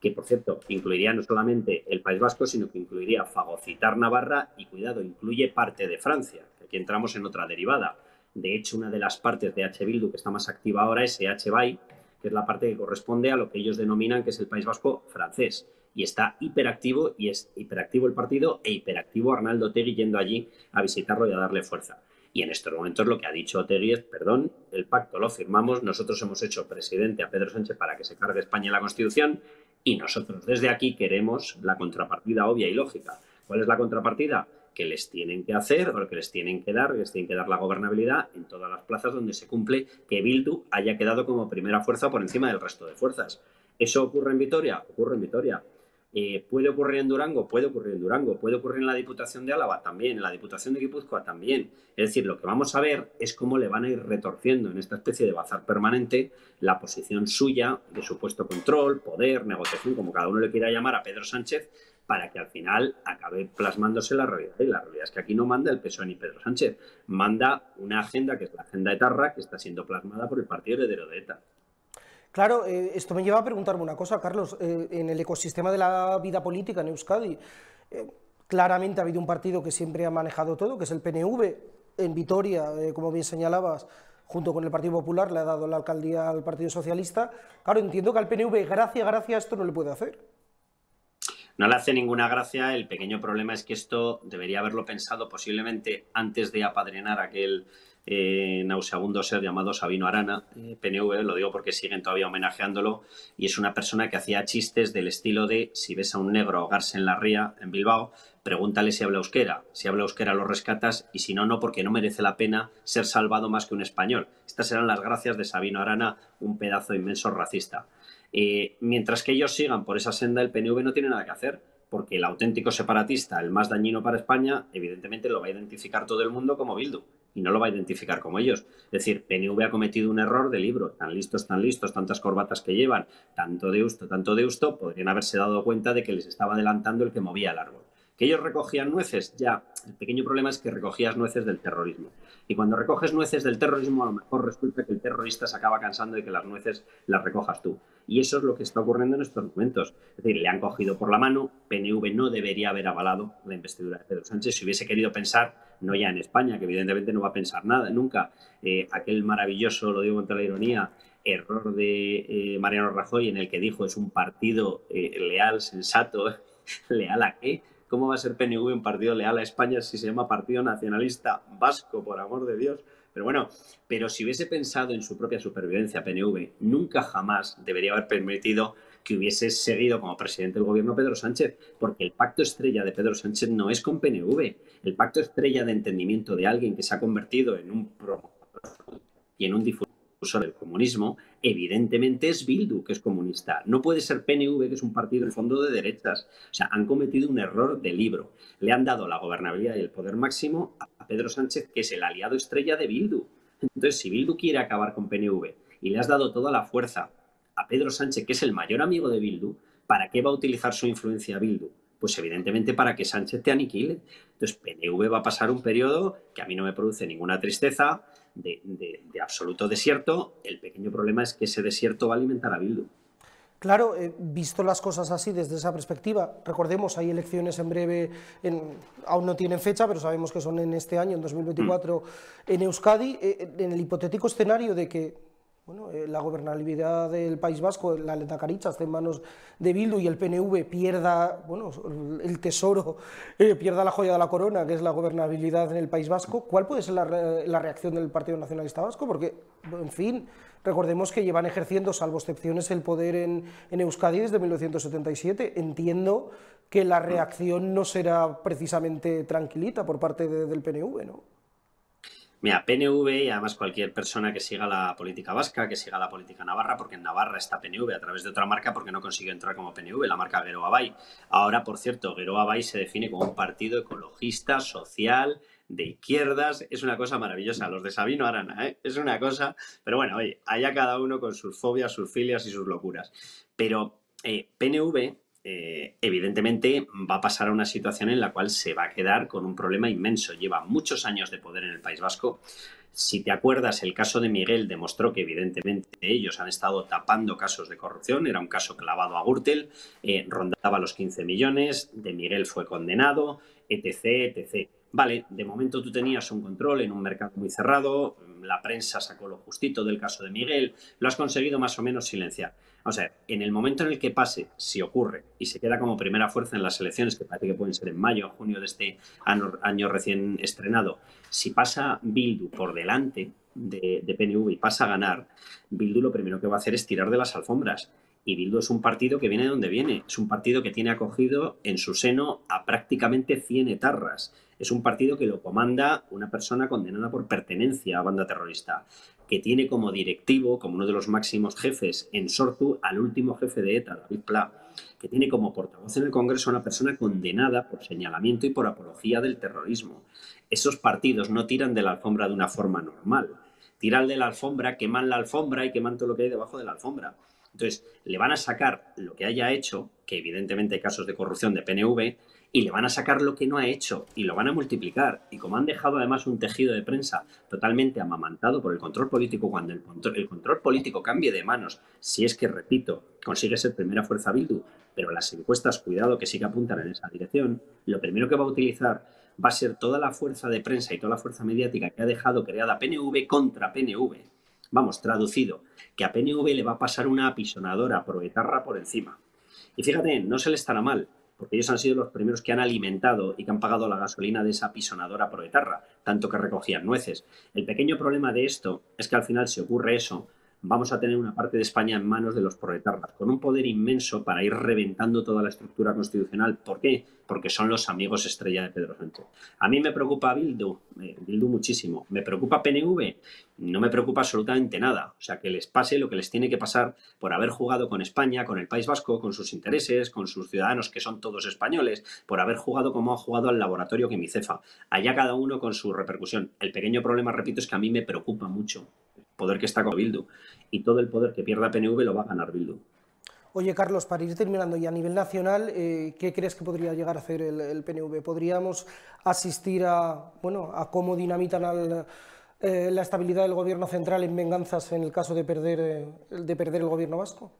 Speaker 6: que por cierto incluiría no solamente el País Vasco, sino que incluiría fagocitar Navarra y, cuidado, incluye parte de Francia, aquí entramos en otra derivada. De hecho, una de las partes de H. Bildu que está más activa ahora es H. Bay, que es la parte que corresponde a lo que ellos denominan que es el País Vasco francés y está hiperactivo y es hiperactivo el partido e hiperactivo Arnaldo Tegui yendo allí a visitarlo y a darle fuerza. Y en estos momentos lo que ha dicho Tegui es, perdón, el pacto lo firmamos, nosotros hemos hecho presidente a Pedro Sánchez para que se cargue España la Constitución y nosotros desde aquí queremos la contrapartida obvia y lógica. ¿Cuál es la contrapartida? Que les tienen que hacer o que les tienen que dar, les tienen que dar la gobernabilidad en todas las plazas donde se cumple que Bildu haya quedado como primera fuerza por encima del resto de fuerzas. ¿Eso ocurre en Vitoria? Ocurre en Vitoria. Eh, ¿Puede ocurrir en Durango? Puede ocurrir en Durango. ¿Puede ocurrir en la Diputación de Álava? También. En la Diputación de Guipúzcoa también. Es decir, lo que vamos a ver es cómo le van a ir retorciendo en esta especie de bazar permanente la posición suya de supuesto control, poder, negociación, como cada uno le quiera llamar a Pedro Sánchez, para que al final acabe plasmándose la realidad. Y la realidad es que aquí no manda el PSOE ni Pedro Sánchez, manda una agenda que es la agenda de Tarra, que está siendo plasmada por el partido heredero de ETA.
Speaker 5: Claro, eh, esto me lleva a preguntarme una cosa, Carlos. Eh, en el ecosistema de la vida política en Euskadi, eh, claramente ha habido un partido que siempre ha manejado todo, que es el PNV. En Vitoria, como bien señalabas, junto con el Partido Popular, le ha dado la alcaldía al Partido Socialista. Claro, entiendo que al PNV, gracia, gracia, esto no le puede hacer.
Speaker 6: No le hace ninguna gracia. El pequeño problema es que esto debería haberlo pensado posiblemente antes de apadrinar aquel eh, nauseabundo ser llamado Sabino Arana, eh, PNV, lo digo porque siguen todavía homenajeándolo, y es una persona que hacía chistes del estilo de si ves a un negro ahogarse en la ría en Bilbao, pregúntale si habla euskera, si habla euskera lo rescatas, y si no, no, porque no merece la pena ser salvado más que un español. Estas eran las gracias de Sabino Arana, un pedazo inmenso racista. Eh, mientras que ellos sigan por esa senda, el PNV no tiene nada que hacer porque el auténtico separatista, el más dañino para España, evidentemente lo va a identificar todo el mundo como Bildu y no lo va a identificar como ellos. Es decir, PNV ha cometido un error de libro, tan listos, tan listos, tantas corbatas que llevan, tanto de usto, tanto de usto, podrían haberse dado cuenta de que les estaba adelantando el que movía el árbol. ¿Que ellos recogían nueces? Ya, el pequeño problema es que recogías nueces del terrorismo. Y cuando recoges nueces del terrorismo, a lo mejor resulta que el terrorista se acaba cansando de que las nueces las recojas tú. Y eso es lo que está ocurriendo en estos momentos. Es decir, le han cogido por la mano, PNV no debería haber avalado la investidura de Pedro Sánchez si hubiese querido pensar, no ya en España, que evidentemente no va a pensar nada, nunca, eh, aquel maravilloso, lo digo con toda la ironía, error de eh, Mariano Rajoy en el que dijo es un partido eh, leal, sensato, leal a qué, ¿Cómo va a ser PNV un partido leal a España si se llama Partido Nacionalista Vasco, por amor de Dios? Pero bueno, pero si hubiese pensado en su propia supervivencia PNV, nunca jamás debería haber permitido que hubiese seguido como presidente del gobierno Pedro Sánchez, porque el pacto estrella de Pedro Sánchez no es con PNV. El pacto estrella de entendimiento de alguien que se ha convertido en un y en un difusor del comunismo, evidentemente es Bildu, que es comunista. No puede ser PNV, que es un partido en fondo de derechas. O sea, han cometido un error de libro. Le han dado la gobernabilidad y el poder máximo a Pedro Sánchez, que es el aliado estrella de Bildu. Entonces, si Bildu quiere acabar con PNV y le has dado toda la fuerza a Pedro Sánchez, que es el mayor amigo de Bildu, ¿para qué va a utilizar su influencia Bildu? Pues evidentemente para que Sánchez te aniquile. Entonces PNV va a pasar un periodo que a mí no me produce ninguna tristeza, de, de absoluto desierto. El pequeño problema es que ese desierto va a alimentar a Bildu.
Speaker 5: Claro, eh, visto las cosas así desde esa perspectiva, recordemos, hay elecciones en breve, aún no tienen fecha, pero sabemos que son en este año, en 2024, mm. en Euskadi, eh, en el hipotético escenario de que bueno, eh, la gobernabilidad del País Vasco, la Leta Caricha, esté en manos de Bildu y el PNV pierda bueno, el tesoro, pierda la joya de la corona, que es la gobernabilidad en el País Vasco, ¿cuál puede ser la, la reacción del Partido Nacionalista Vasco? Porque, en fin, Recordemos que llevan ejerciendo, salvo excepciones, el poder en, Euskadi desde 1977. Entiendo que la reacción no será precisamente tranquilita por parte del PNV, ¿no?
Speaker 6: Mira, PNV y además cualquier persona que siga la política vasca, que siga la política navarra, porque en Navarra está PNV a través de otra marca porque no consiguió entrar como PNV, la marca Geroa Bay. Ahora, por cierto, Geroa Bay se define como un partido ecologista, social, de izquierdas, es una cosa maravillosa. Los de Sabino Arana, ¿eh? es una cosa, pero bueno, oye, allá cada uno con sus fobias, sus filias y sus locuras. Pero eh, PNV, eh, evidentemente, va a pasar a una situación en la cual se va a quedar con un problema inmenso. Lleva muchos años de poder en el País Vasco. Si te acuerdas, el caso de Miguel demostró que evidentemente ellos han estado tapando casos de corrupción. Era un caso clavado a Gürtel, rondaba los 15 millones, de Miguel fue condenado, etc, etc. Vale, de momento tú tenías un control en un mercado muy cerrado, la prensa sacó lo justito del caso de Miguel, lo has conseguido más o menos silenciar. O sea, en el momento en el que pase, si ocurre, y se queda como primera fuerza en las elecciones, que parece que pueden ser en mayo o junio de este año, recién estrenado, si pasa Bildu por delante de, de PNV y pasa a ganar, Bildu lo primero que va a hacer es tirar de las alfombras. Y Bildu es un partido que viene de donde viene. Es un partido que tiene acogido en su seno a prácticamente 100 etarras es un partido que lo comanda una persona condenada por pertenencia a banda terrorista, que tiene como directivo, como uno de los máximos jefes en Sortu, al último jefe de ETA, David Pla, que tiene como portavoz en el Congreso a una persona condenada por señalamiento y por apología del terrorismo. Esos partidos no tiran de la alfombra de una forma normal. Tiran de la alfombra, queman la alfombra y queman todo lo que hay debajo de la alfombra. Entonces, le van a sacar lo que haya hecho, que evidentemente hay casos de corrupción de PNV, y le van a sacar lo que no ha hecho y lo van a multiplicar. Y como han dejado además un tejido de prensa totalmente amamantado por el control político, cuando el control, el control político cambie de manos, si es que, repito, consigue ser primera fuerza Bildu, pero las encuestas, cuidado que sí que apuntan en esa dirección, lo primero que va a utilizar va a ser toda la fuerza de prensa y toda la fuerza mediática que ha dejado creada PNV contra PNV. Vamos, traducido, que a PNV le va a pasar una apisonadora proetarra por encima. Y fíjate, no se le estará mal, porque ellos han sido los primeros que han alimentado y que han pagado la gasolina de esa pisonadora proetarra, tanto que recogían nueces. El pequeño problema de esto es que al final, si ocurre eso, vamos a tener una parte de España en manos de los proetarras, con un poder inmenso para ir reventando toda la estructura constitucional. ¿Por qué? Porque son los amigos estrella de Pedro Sánchez. A mí me preocupa Bildu, eh, Bildu muchísimo. ¿Me preocupa PNV? No me preocupa absolutamente nada. O sea, que les pase lo que les tiene que pasar por haber jugado con España, con el País Vasco, con sus intereses, con sus ciudadanos que son todos españoles, por haber jugado como ha jugado al laboratorio que mi cefa. Allá cada uno con su repercusión. El pequeño problema, repito, es que a mí me preocupa mucho poder que está con Bildu. Y todo el poder que pierda PNV lo va a ganar Bildu.
Speaker 5: Oye, Carlos, para ir terminando y a nivel nacional, eh, ¿qué crees que podría llegar a hacer el, PNV? ¿Podríamos asistir a, bueno, a cómo dinamitan eh, la estabilidad del gobierno central en venganzas en el caso de perder, eh, de perder el gobierno vasco?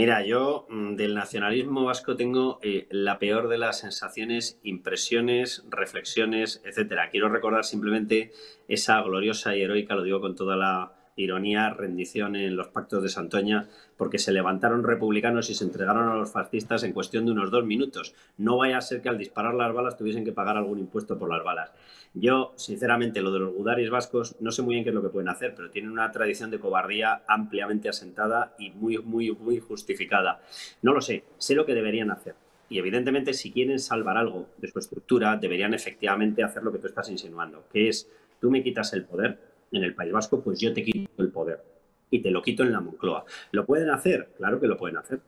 Speaker 6: Mira, yo mm, del nacionalismo vasco tengo eh, la peor de las sensaciones, impresiones, reflexiones, etcétera. Quiero recordar simplemente esa gloriosa y heroica, lo digo con toda la ironía, rendición en los pactos de Santoña, porque se levantaron republicanos y se entregaron a los fascistas en cuestión de unos dos minutos. No vaya a ser que al disparar las balas tuviesen que pagar algún impuesto por las balas. Yo, sinceramente, lo de los gudaris vascos, no sé muy bien qué es lo que pueden hacer, pero tienen una tradición de cobardía ampliamente asentada y muy, muy, muy justificada. No lo sé, sé lo que deberían hacer. Y evidentemente, si quieren salvar algo de su estructura, deberían efectivamente hacer lo que tú estás insinuando, que es, tú me quitas el poder, en el País Vasco, pues yo te quito el poder y te lo quito en la Moncloa. ¿Lo pueden hacer? Claro que lo pueden hacer.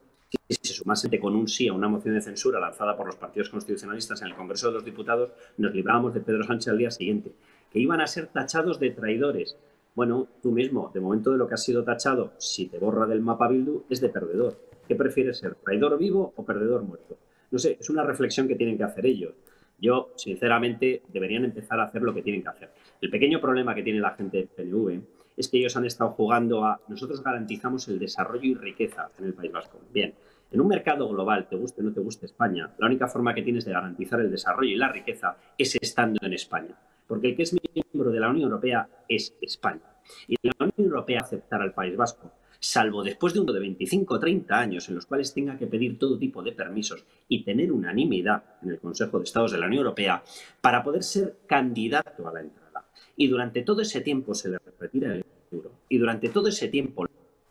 Speaker 6: Si se sumase con un sí a una moción de censura lanzada por los partidos constitucionalistas en el Congreso de los Diputados, nos librábamos de Pedro Sánchez al día siguiente, que iban a ser tachados de traidores. Bueno, tú mismo, de momento de lo que has sido tachado, si te borra del mapa Bildu, es de perdedor. ¿Qué prefieres ser, traidor vivo o perdedor muerto? No sé, es una reflexión que tienen que hacer ellos. Yo, sinceramente, deberían empezar a hacer lo que tienen que hacer. El pequeño problema que tiene la gente del PNV es que ellos han estado jugando a nosotros garantizamos el desarrollo y riqueza en el País Vasco. Bien, en un mercado global, te guste o no te guste España, la única forma que tienes de garantizar el desarrollo y la riqueza es estando en España. Porque el que es miembro de la Unión Europea es España. Y la Unión Europea aceptar al País Vasco, salvo después de uno de 25 o 30 años en los cuales tenga que pedir todo tipo de permisos y tener unanimidad en el Consejo de Estados de la Unión Europea para poder ser candidato a la entrada. Y durante todo ese tiempo se le retira el euro. Y durante todo ese tiempo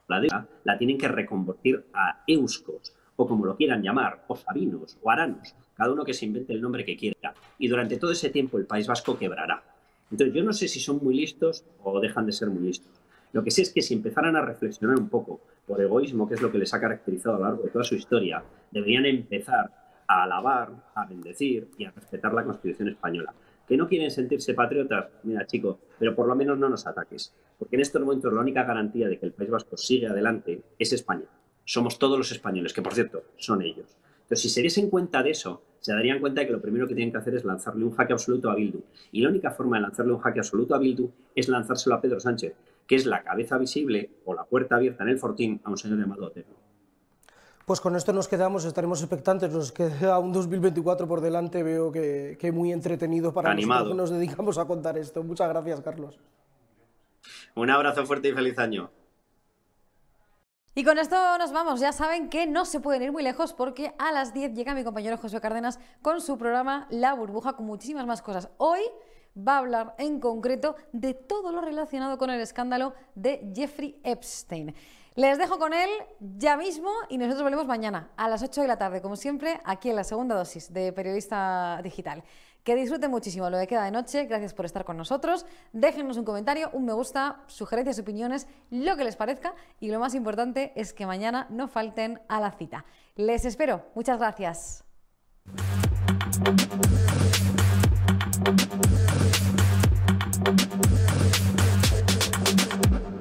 Speaker 6: la deuda la tienen que reconvertir a euskos, o como lo quieran llamar, o sabinos, o aranos, cada uno que se invente el nombre que quiera. Y durante todo ese tiempo el País Vasco quebrará. Entonces yo no sé si son muy listos o dejan de ser muy listos. Lo que sé es que si empezaran a reflexionar un poco por egoísmo, que es lo que les ha caracterizado a lo largo de toda su historia, deberían empezar a alabar, a bendecir y a respetar la Constitución española. Que no quieren sentirse patriotas, mira chico, pero por lo menos no nos ataques. Porque en estos momentos la única garantía de que el País Vasco sigue adelante es España. Somos todos los españoles, que por cierto, son ellos. Entonces, si se diesen cuenta de eso, se darían cuenta de que lo primero que tienen que hacer es lanzarle un jaque absoluto a Bildu. Y la única forma de lanzarle un jaque absoluto a Bildu es lanzárselo a Pedro Sánchez, que es la cabeza visible o la puerta abierta en el fortín a un señor llamado Otero.
Speaker 5: Pues con esto nos quedamos, estaremos expectantes, nos queda un 2024 por delante, veo que, que muy entretenido para
Speaker 6: Animado.
Speaker 5: nosotros que nos dedicamos a contar esto. Muchas gracias, Carlos.
Speaker 6: Un abrazo fuerte y feliz año.
Speaker 1: Y con esto nos vamos. Ya saben que no se pueden ir muy lejos porque a las 10 llega mi compañero José Cárdenas con su programa La Burbuja con muchísimas más cosas. Hoy va a hablar en concreto de todo lo relacionado con el escándalo de Jeffrey Epstein. Les dejo con él ya mismo y nosotros volvemos mañana a las 8 de la tarde, como siempre, aquí en la segunda dosis de Periodista Digital. Que disfruten muchísimo lo que queda de noche. Gracias por estar con nosotros. Déjenos un comentario, un me gusta, sugerencias, opiniones, lo que les parezca. Y lo más importante es que mañana no falten a la cita. Les espero. Muchas gracias.